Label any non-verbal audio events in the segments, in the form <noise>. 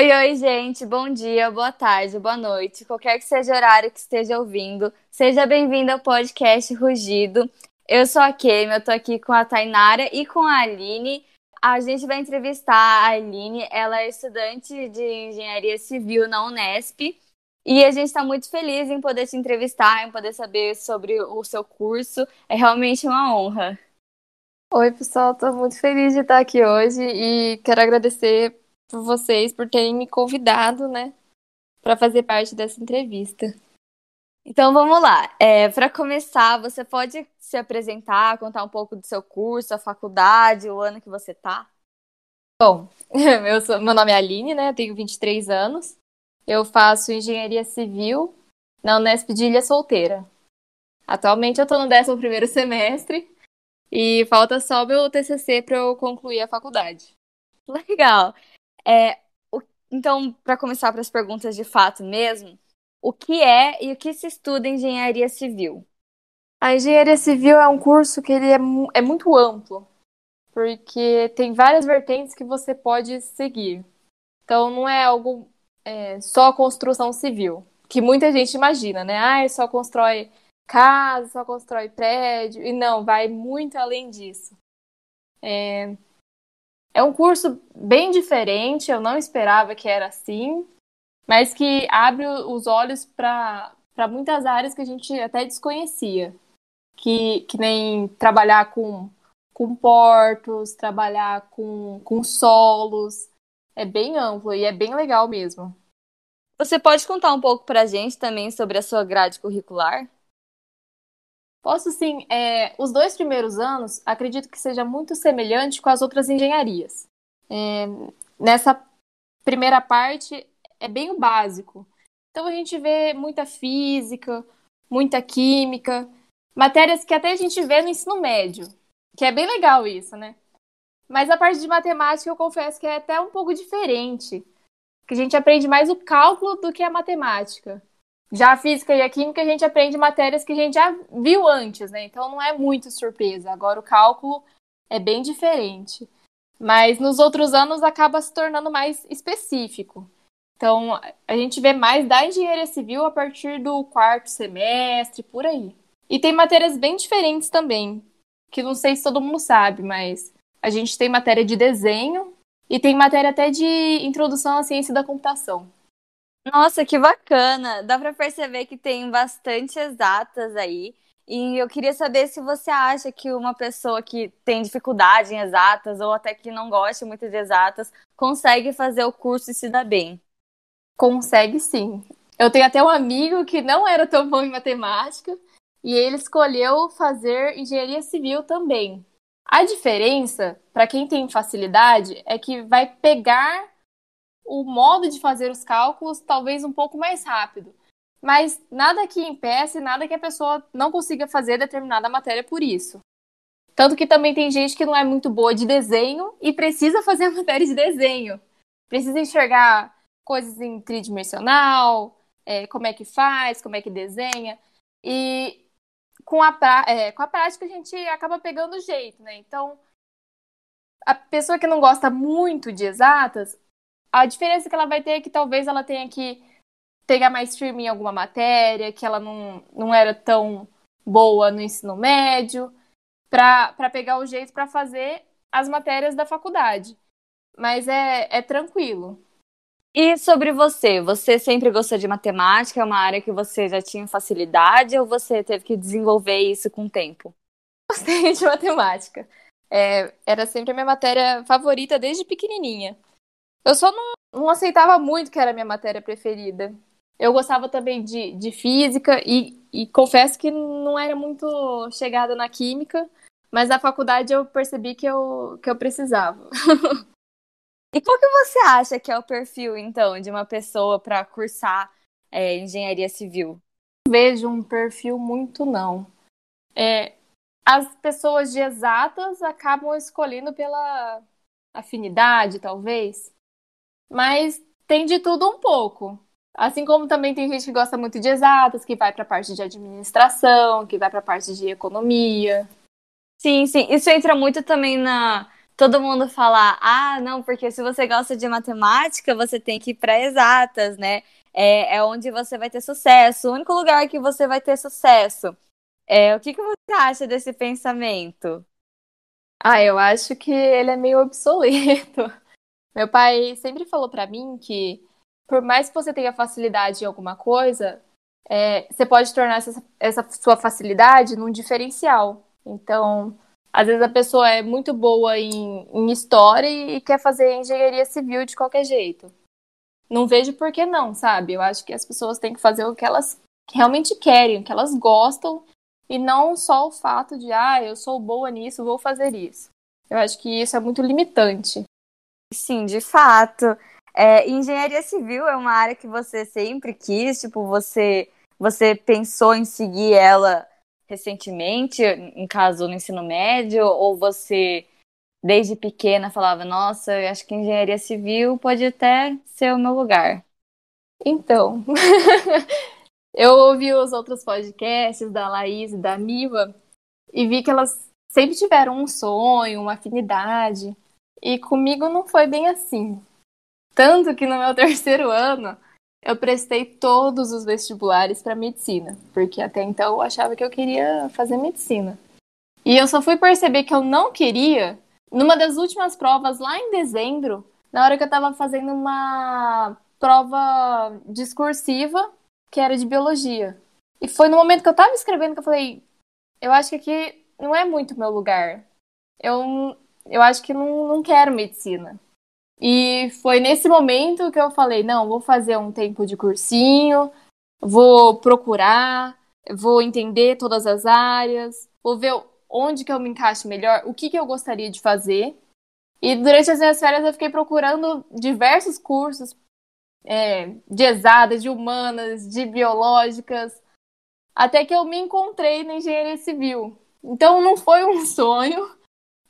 Oi, oi, gente. Bom dia, boa tarde, boa noite. Qualquer que seja o horário que esteja ouvindo, seja bem-vindo ao podcast Rugido. Eu sou a Kemi, eu tô aqui com a Tainara e com a Aline. A gente vai entrevistar a Aline, ela é estudante de engenharia civil na Unesp. E a gente está muito feliz em poder te entrevistar, em poder saber sobre o seu curso. É realmente uma honra. Oi, pessoal, estou muito feliz de estar aqui hoje e quero agradecer por vocês por terem me convidado, né, para fazer parte dessa entrevista. Então vamos lá. É, para começar, você pode se apresentar, contar um pouco do seu curso, a faculdade, o ano que você tá? Bom, <laughs> eu sou, meu nome é Aline, né? Eu tenho 23 anos. Eu faço engenharia civil na Unesp de Ilha Solteira. Atualmente eu estou no 11 semestre e falta só meu TCC para eu concluir a faculdade. <laughs> Legal. É, o, então, para começar para as perguntas de fato mesmo, o que é e o que se estuda em engenharia civil? A engenharia civil é um curso que ele é, é muito amplo, porque tem várias vertentes que você pode seguir. Então, não é algo é, só construção civil, que muita gente imagina, né? Ah, só constrói casa, só constrói prédio, e não, vai muito além disso. É, é um curso bem diferente, eu não esperava que era assim, mas que abre os olhos para muitas áreas que a gente até desconhecia. Que, que nem trabalhar com, com portos, trabalhar com, com solos. É bem amplo e é bem legal mesmo. Você pode contar um pouco para a gente também sobre a sua grade curricular? Posso sim. É, os dois primeiros anos, acredito que seja muito semelhante com as outras engenharias. É, nessa primeira parte, é bem o básico. Então, a gente vê muita física, muita química, matérias que até a gente vê no ensino médio, que é bem legal isso, né? Mas a parte de matemática, eu confesso que é até um pouco diferente. Que a gente aprende mais o cálculo do que a matemática. Já a física e a química a gente aprende matérias que a gente já viu antes, né? Então não é muito surpresa. Agora o cálculo é bem diferente. Mas nos outros anos acaba se tornando mais específico. Então a gente vê mais da engenharia civil a partir do quarto semestre, por aí. E tem matérias bem diferentes também, que não sei se todo mundo sabe, mas a gente tem matéria de desenho e tem matéria até de introdução à ciência da computação. Nossa, que bacana! Dá para perceber que tem bastante exatas aí. E eu queria saber se você acha que uma pessoa que tem dificuldade em exatas ou até que não gosta muito de exatas consegue fazer o curso e se dar bem. Consegue sim. Eu tenho até um amigo que não era tão bom em matemática e ele escolheu fazer engenharia civil também. A diferença, para quem tem facilidade, é que vai pegar o modo de fazer os cálculos talvez um pouco mais rápido. Mas nada que impeça, nada que a pessoa não consiga fazer determinada matéria por isso. Tanto que também tem gente que não é muito boa de desenho e precisa <laughs> fazer a matéria de desenho. Precisa enxergar coisas em tridimensional, é, como é que faz, como é que desenha. E com a, é, com a prática a gente acaba pegando o jeito, né? Então, a pessoa que não gosta muito de exatas, a diferença que ela vai ter é que talvez ela tenha que pegar mais firme em alguma matéria, que ela não, não era tão boa no ensino médio, para pegar o jeito para fazer as matérias da faculdade. Mas é, é tranquilo. E sobre você? Você sempre gostou de matemática? É uma área que você já tinha facilidade ou você teve que desenvolver isso com o tempo? <laughs> Gostei de matemática. É, era sempre a minha matéria favorita desde pequenininha. Eu só não, não aceitava muito que era a minha matéria preferida. Eu gostava também de, de física e, e confesso que não era muito chegada na química, mas na faculdade eu percebi que eu, que eu precisava. <laughs> e qual que você acha que é o perfil, então, de uma pessoa para cursar é, engenharia civil? Vejo um perfil muito, não. É, as pessoas de exatas acabam escolhendo pela afinidade, talvez. Mas tem de tudo um pouco. Assim como também tem gente que gosta muito de exatas, que vai para a parte de administração, que vai para a parte de economia. Sim, sim. Isso entra muito também na todo mundo falar, ah, não, porque se você gosta de matemática, você tem que ir para exatas, né? É, é onde você vai ter sucesso, o único lugar que você vai ter sucesso. É, o que, que você acha desse pensamento? Ah, eu acho que ele é meio obsoleto. Meu pai sempre falou para mim que, por mais que você tenha facilidade em alguma coisa, é, você pode tornar essa, essa sua facilidade num diferencial. Então, às vezes a pessoa é muito boa em, em história e quer fazer engenharia civil de qualquer jeito. Não vejo por que não, sabe? Eu acho que as pessoas têm que fazer o que elas realmente querem, o que elas gostam, e não só o fato de, ah, eu sou boa nisso, vou fazer isso. Eu acho que isso é muito limitante. Sim, de fato. É, engenharia civil é uma área que você sempre quis, tipo, você, você pensou em seguir ela recentemente, em caso no ensino médio, ou você desde pequena falava, nossa, eu acho que engenharia civil pode até ser o meu lugar? Então, <laughs> eu ouvi os outros podcasts da Laís e da Miva e vi que elas sempre tiveram um sonho, uma afinidade. E comigo não foi bem assim. Tanto que no meu <laughs> terceiro ano eu prestei todos os vestibulares para medicina, porque até então eu achava que eu queria fazer medicina. E eu só fui perceber que eu não queria numa das últimas provas lá em dezembro, na hora que eu estava fazendo uma prova discursiva que era de biologia. E foi no momento que eu estava escrevendo que eu falei, eu acho que aqui não é muito meu lugar. Eu eu acho que não, não quero medicina. E foi nesse momento que eu falei: não, vou fazer um tempo de cursinho, vou procurar, vou entender todas as áreas, vou ver onde que eu me encaixo melhor, o que, que eu gostaria de fazer. E durante as minhas férias eu fiquei procurando diversos cursos é, de exatas, de humanas, de biológicas, até que eu me encontrei na engenharia civil. Então não foi um <laughs> sonho,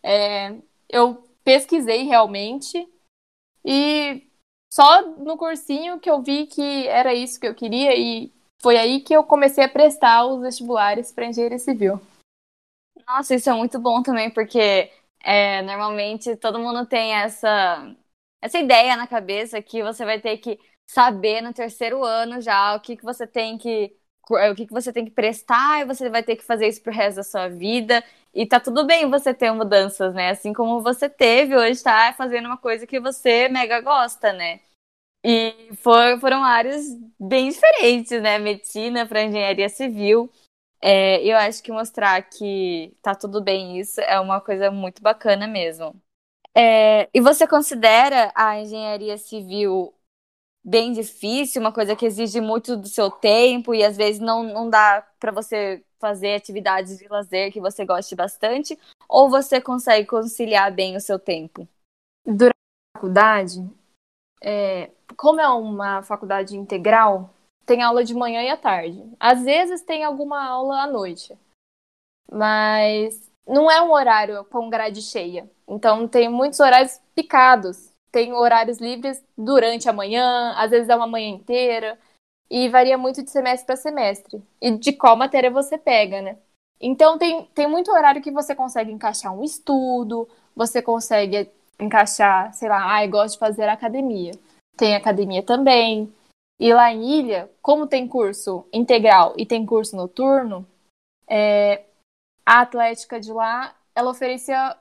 é, eu pesquisei realmente e só no cursinho que eu vi que era isso que eu queria e foi aí que eu comecei a prestar os vestibulares para engenharia civil. Nossa, isso é muito bom também, porque é, normalmente todo mundo tem essa, essa ideia na cabeça que você vai ter que saber no terceiro ano já o que, que você tem que o que, que você tem que prestar e você vai ter que fazer isso pro resto da sua vida. E tá tudo bem você ter mudanças, né? Assim como você teve, hoje tá fazendo uma coisa que você mega gosta, né? E for, foram áreas bem diferentes, né? Medicina para engenharia civil. É, eu acho que mostrar que tá tudo bem isso é uma coisa muito bacana mesmo. É, e você considera a engenharia civil bem difícil, uma coisa que exige muito do seu tempo e às vezes não, não dá para você fazer atividades de lazer que você goste bastante, ou você consegue conciliar bem o seu tempo? Durante a faculdade, é, como é uma faculdade integral, tem aula de manhã e à tarde. Às vezes tem alguma aula à noite, mas não é um horário com grade cheia. Então tem muitos horários picados tem horários livres durante a manhã, às vezes é uma manhã inteira, e varia muito de semestre para semestre, e de qual matéria você pega, né? Então tem, tem muito horário que você consegue encaixar um estudo, você consegue encaixar, sei lá, ah, eu gosto de fazer academia. Tem academia também. E lá em Ilha, como tem curso integral e tem curso noturno, é, a Atlética de lá, ela oferecia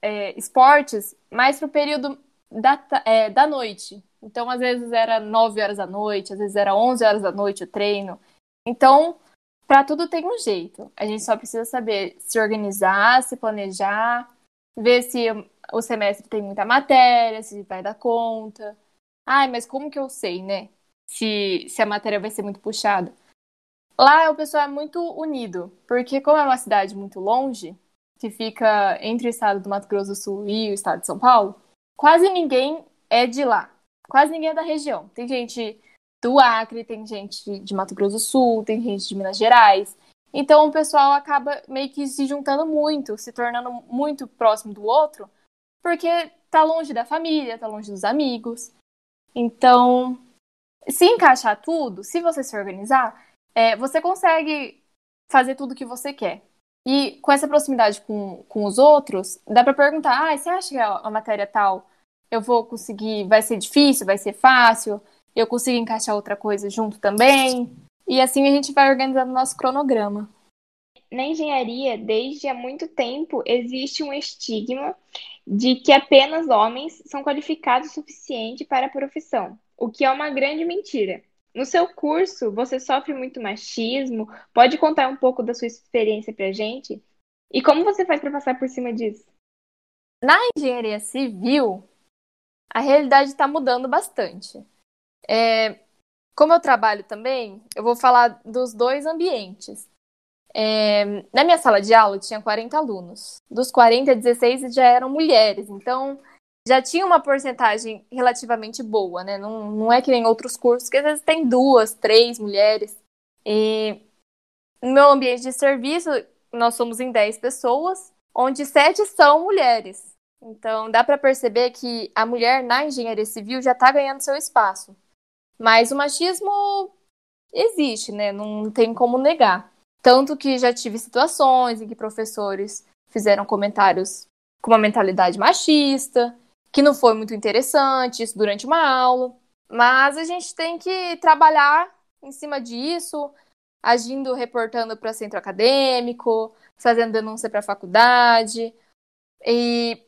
é, esportes mais para o período da, é, da noite. Então, às vezes era 9 horas da noite, às vezes era 11 horas da noite o treino. Então, para tudo tem um jeito. A gente só precisa saber se organizar, se planejar, ver se o semestre tem muita matéria, se vai dar conta. Ai, mas como que eu sei, né? Se, se a matéria vai ser muito puxada. Lá o pessoal é muito unido, porque como é uma cidade muito longe, que fica entre o estado do Mato Grosso do Sul e o estado de São Paulo, quase ninguém é de lá. Quase ninguém é da região. Tem gente do Acre, tem gente de Mato Grosso do Sul, tem gente de Minas Gerais. Então o pessoal acaba meio que se juntando muito, se tornando muito próximo do outro, porque tá longe da família, tá longe dos amigos. Então, se encaixar tudo, se você se organizar, é, você consegue fazer tudo que você quer. E com essa proximidade com, com os outros, dá para perguntar: ah, você acha que a matéria tal eu vou conseguir, vai ser difícil, vai ser fácil? Eu consigo encaixar outra coisa junto também? E assim a gente vai organizando o nosso cronograma. Na engenharia, desde há muito tempo, existe um estigma de que apenas homens são qualificados o suficiente para a profissão, o que é uma grande mentira. No seu curso, você sofre muito machismo? Pode contar um pouco da sua experiência pra gente? E como você faz para passar por cima disso? Na engenharia civil, a realidade está mudando bastante. É, como eu trabalho também, eu vou falar dos dois ambientes. É, na minha sala de aula tinha 40 alunos. Dos 40, 16 já eram mulheres. Então, já tinha uma porcentagem relativamente boa, né? Não, não é que nem outros cursos, que às vezes tem duas, três mulheres. E no meu ambiente de serviço, nós somos em 10 pessoas, onde sete são mulheres. Então, dá para perceber que a mulher na engenharia civil já está ganhando seu espaço. Mas o machismo existe, né? Não tem como negar. Tanto que já tive situações em que professores fizeram comentários com uma mentalidade machista, que não foi muito interessante isso durante uma aula. Mas a gente tem que trabalhar em cima disso, agindo, reportando para centro acadêmico, fazendo denúncia para a faculdade. E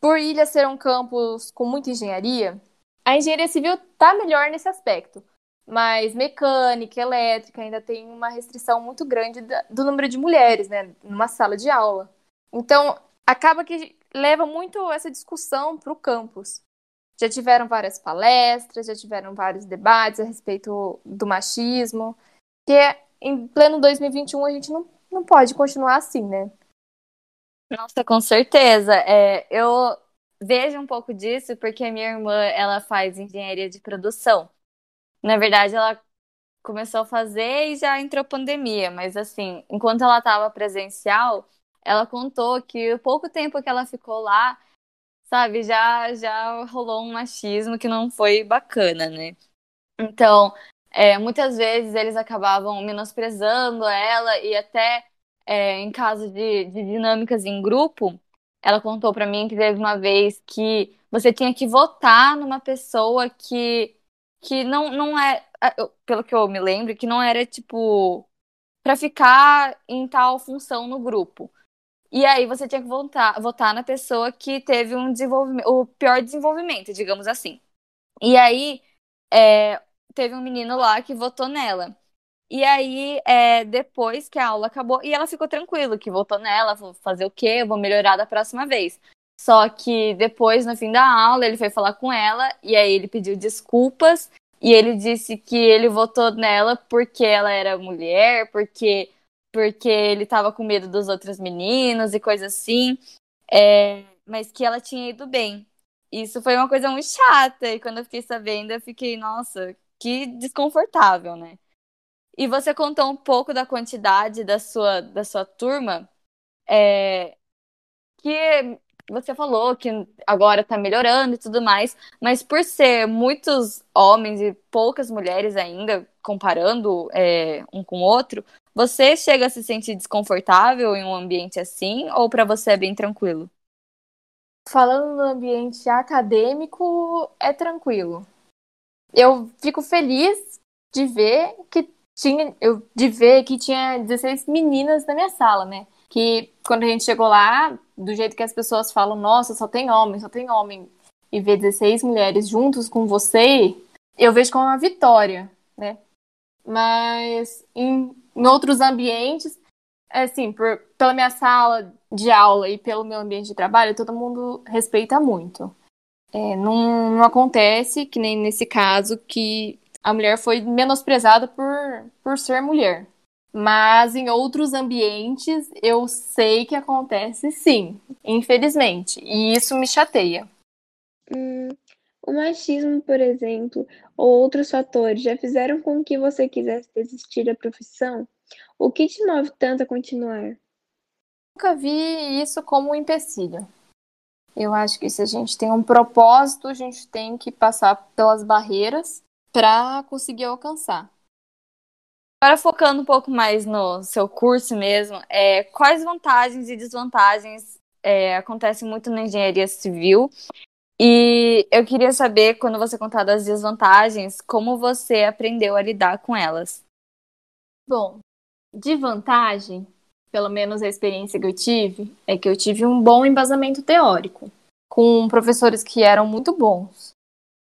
por Ilha ser um campus com muita engenharia, a engenharia civil está melhor nesse aspecto. Mas mecânica, elétrica ainda tem uma restrição muito grande do número de mulheres, né, numa sala de aula. Então, acaba que leva muito essa discussão para o campus. Já tiveram várias palestras, já tiveram vários debates a respeito do machismo, que em pleno 2021 a gente não, não pode continuar assim, né? Nossa, com certeza. É, eu vejo um pouco disso porque a minha irmã ela faz engenharia de produção. Na verdade, ela começou a fazer e já entrou pandemia, mas assim, enquanto ela estava presencial, ela contou que pouco tempo que ela ficou lá, sabe, já já rolou um machismo que não foi bacana, né? Então, é, muitas vezes eles acabavam menosprezando ela e até é, em caso de, de dinâmicas em grupo, ela contou para mim que teve uma vez que você tinha que votar numa pessoa que que não não é, pelo que eu me lembro, que não era tipo para ficar em tal função no grupo. E aí você tinha que votar, votar na pessoa que teve um desenvolvimento, o pior desenvolvimento, digamos assim. E aí é, teve um menino lá que votou nela. E aí, é, depois que a aula acabou, e ela ficou tranquila, que votou nela, vou fazer o quê? Eu vou melhorar da próxima vez. Só que depois, no fim da aula, ele foi falar com ela, e aí ele pediu desculpas, e ele disse que ele votou nela porque ela era mulher, porque porque ele tava com medo dos outros meninos e coisa assim, é, mas que ela tinha ido bem. Isso foi uma coisa muito chata, e quando eu fiquei sabendo, eu fiquei, nossa, que desconfortável, né? E você contou um pouco da quantidade da sua, da sua turma, é, que você falou que agora tá melhorando e tudo mais, mas por ser muitos homens e poucas mulheres ainda, comparando é, um com o outro, você chega a se sentir desconfortável em um ambiente assim ou para você é bem tranquilo? Falando no ambiente acadêmico, é tranquilo. Eu fico feliz de ver que tinha, eu de ver que tinha 16 meninas na minha sala, né? Que quando a gente chegou lá, do jeito que as pessoas falam, nossa, só tem homem, só tem homem, e ver 16 mulheres juntos com você, eu vejo como uma vitória, né? Mas em em outros ambientes, assim, por, pela minha sala de aula e pelo meu ambiente de trabalho, todo mundo respeita muito. É, não, não acontece, que nem nesse caso, que a mulher foi menosprezada por, por ser mulher. Mas em outros ambientes eu sei que acontece sim, infelizmente. E isso me chateia. Hum, o machismo, por exemplo, ou outros fatores já fizeram com que você quisesse desistir da profissão? O que te move tanto a continuar? Nunca vi isso como um empecilho. Eu acho que se a gente tem um propósito, a gente tem que passar pelas barreiras para conseguir alcançar. Agora focando um pouco mais no seu curso mesmo, é, quais vantagens e desvantagens é, acontecem muito na engenharia civil? E eu queria saber, quando você contar das desvantagens, como você aprendeu a lidar com elas. Bom, de vantagem, pelo menos a experiência que eu tive, é que eu tive um bom embasamento teórico, com professores que eram muito bons.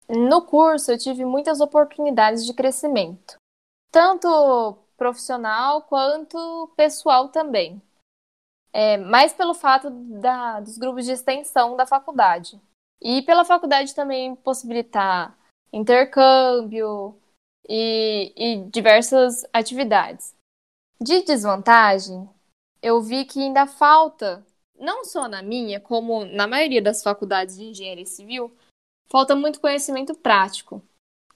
No curso, eu tive muitas oportunidades de crescimento tanto profissional quanto pessoal também. É, mais pelo fato da, dos grupos de extensão da faculdade. E pela faculdade também possibilitar intercâmbio e, e diversas atividades. De desvantagem, eu vi que ainda falta, não só na minha, como na maioria das faculdades de engenharia civil, falta muito conhecimento prático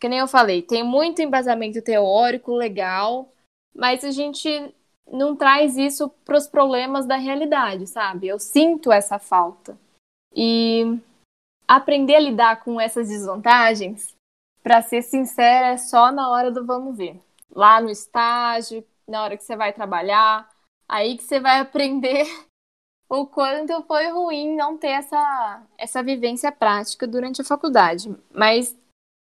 que nem eu falei, tem muito embasamento teórico legal, mas a gente não traz isso para os problemas da realidade, sabe? Eu sinto essa falta. E aprender a lidar com essas desvantagens, para ser sincera, é só na hora do vamos ver. Lá no estágio, na hora que você vai trabalhar, aí que você vai aprender <laughs> o quanto foi ruim não ter essa, essa vivência prática durante a faculdade. Mas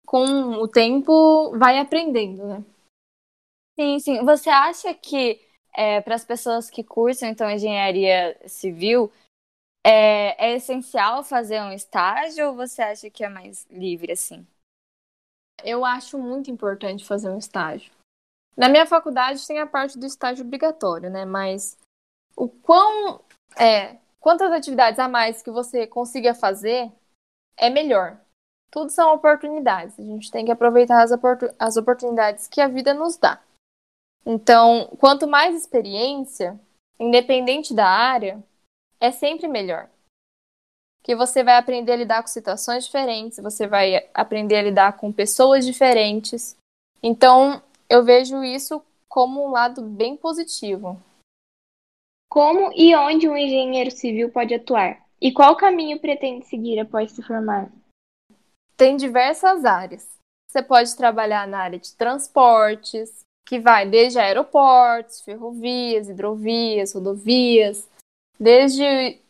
com o tempo vai aprendendo, né? Sim, sim. Você acha que é, para as pessoas que cursam então engenharia civil é, é, essencial fazer um estágio ou você acha que é mais livre assim? Eu acho muito importante fazer um estágio. Na minha faculdade tem a parte do estágio obrigatório, né? Mas o quão é, quantas atividades a mais que você consiga fazer é melhor tudo são oportunidades. A gente tem que aproveitar as, oportun as oportunidades que a vida nos dá. Então, quanto mais experiência, independente da área, é sempre melhor. Que você vai aprender a lidar com situações diferentes, você vai aprender a lidar com pessoas diferentes. Então, eu vejo isso como um lado bem positivo. Como e onde um engenheiro civil pode atuar? E qual caminho pretende seguir após se formar? Tem diversas áreas. Você pode trabalhar na área de transportes, que vai desde aeroportos, ferrovias, hidrovias, rodovias, desde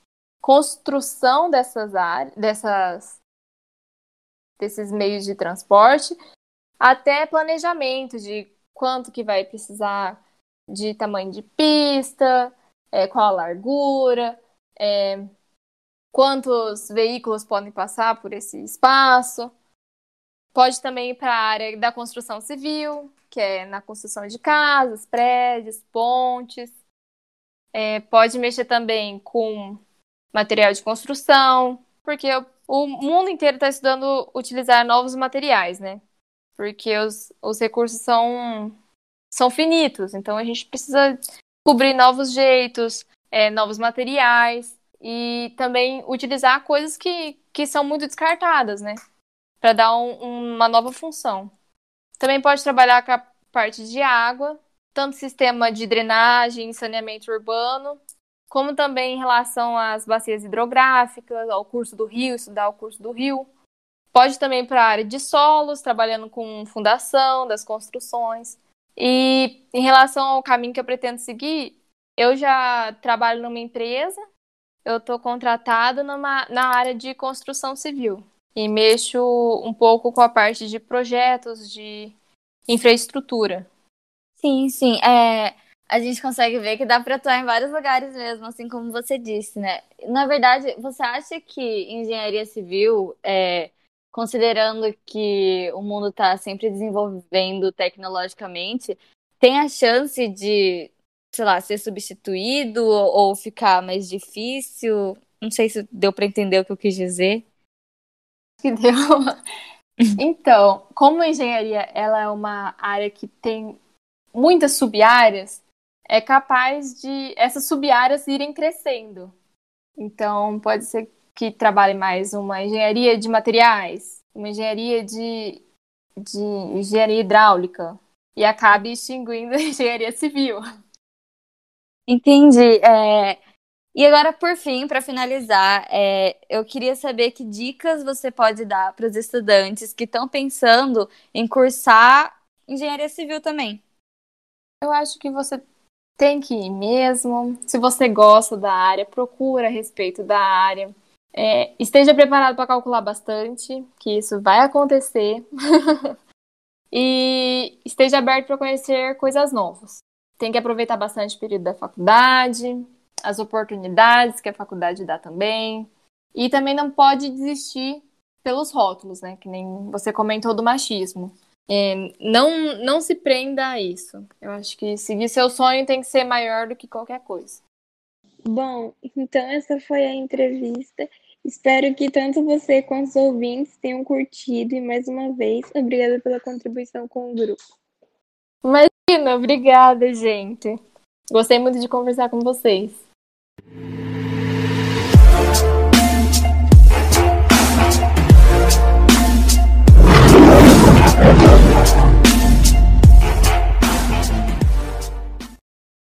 construção dessas áreas, dessas, desses meios de transporte, até planejamento de quanto que vai precisar de tamanho de pista, é, qual a largura, é, quantos veículos podem passar por esse espaço. Pode também ir para a área da construção civil, que é na construção de casas, prédios, pontes. É, pode mexer também com material de construção, porque o mundo inteiro está estudando utilizar novos materiais, né? Porque os, os recursos são, são finitos, então a gente precisa cobrir novos jeitos, é, novos materiais e também utilizar coisas que, que são muito descartadas, né? Para dar um, uma nova função. Também pode trabalhar com a parte de água, tanto sistema de drenagem saneamento urbano, como também em relação às bacias hidrográficas, ao curso do rio, estudar o curso do rio. Pode também para a área de solos, trabalhando com fundação das construções. E em relação ao caminho que eu pretendo seguir, eu já trabalho numa empresa eu estou contratado numa, na área de construção civil e mexo um pouco com a parte de projetos de infraestrutura. Sim, sim. É, a gente consegue ver que dá para atuar em vários lugares mesmo, assim como você disse, né? Na verdade, você acha que engenharia civil, é, considerando que o mundo está sempre desenvolvendo tecnologicamente, tem a chance de sei lá, ser substituído ou ficar mais difícil? Não sei se deu para entender o que eu quis dizer. Que deu. <laughs> então, como a engenharia ela é uma área que tem muitas sub-áreas, é capaz de essas sub-áreas irem crescendo. Então, pode ser que trabalhe mais uma engenharia de materiais, uma engenharia de, de engenharia hidráulica e acabe extinguindo <laughs> a engenharia civil. Entendi. É... E agora, por fim, para finalizar, é... eu queria saber que dicas você pode dar para os estudantes que estão pensando em cursar engenharia civil também. Eu acho que você tem que ir mesmo. Se você gosta da área, procura a respeito da área. É, esteja preparado para calcular bastante, que isso vai acontecer. <laughs> e esteja aberto para conhecer coisas novas. Tem que aproveitar bastante o período da faculdade, as oportunidades que a faculdade dá também. E também não pode desistir pelos rótulos, né? Que nem você comentou do machismo. É, não, não se prenda a isso. Eu acho que seguir seu sonho tem que ser maior do que qualquer coisa. Bom, então essa foi a entrevista. Espero que tanto você quanto os ouvintes tenham curtido e mais uma vez, obrigada pela contribuição com o grupo. Imagina, obrigada, gente. Gostei muito de conversar com vocês.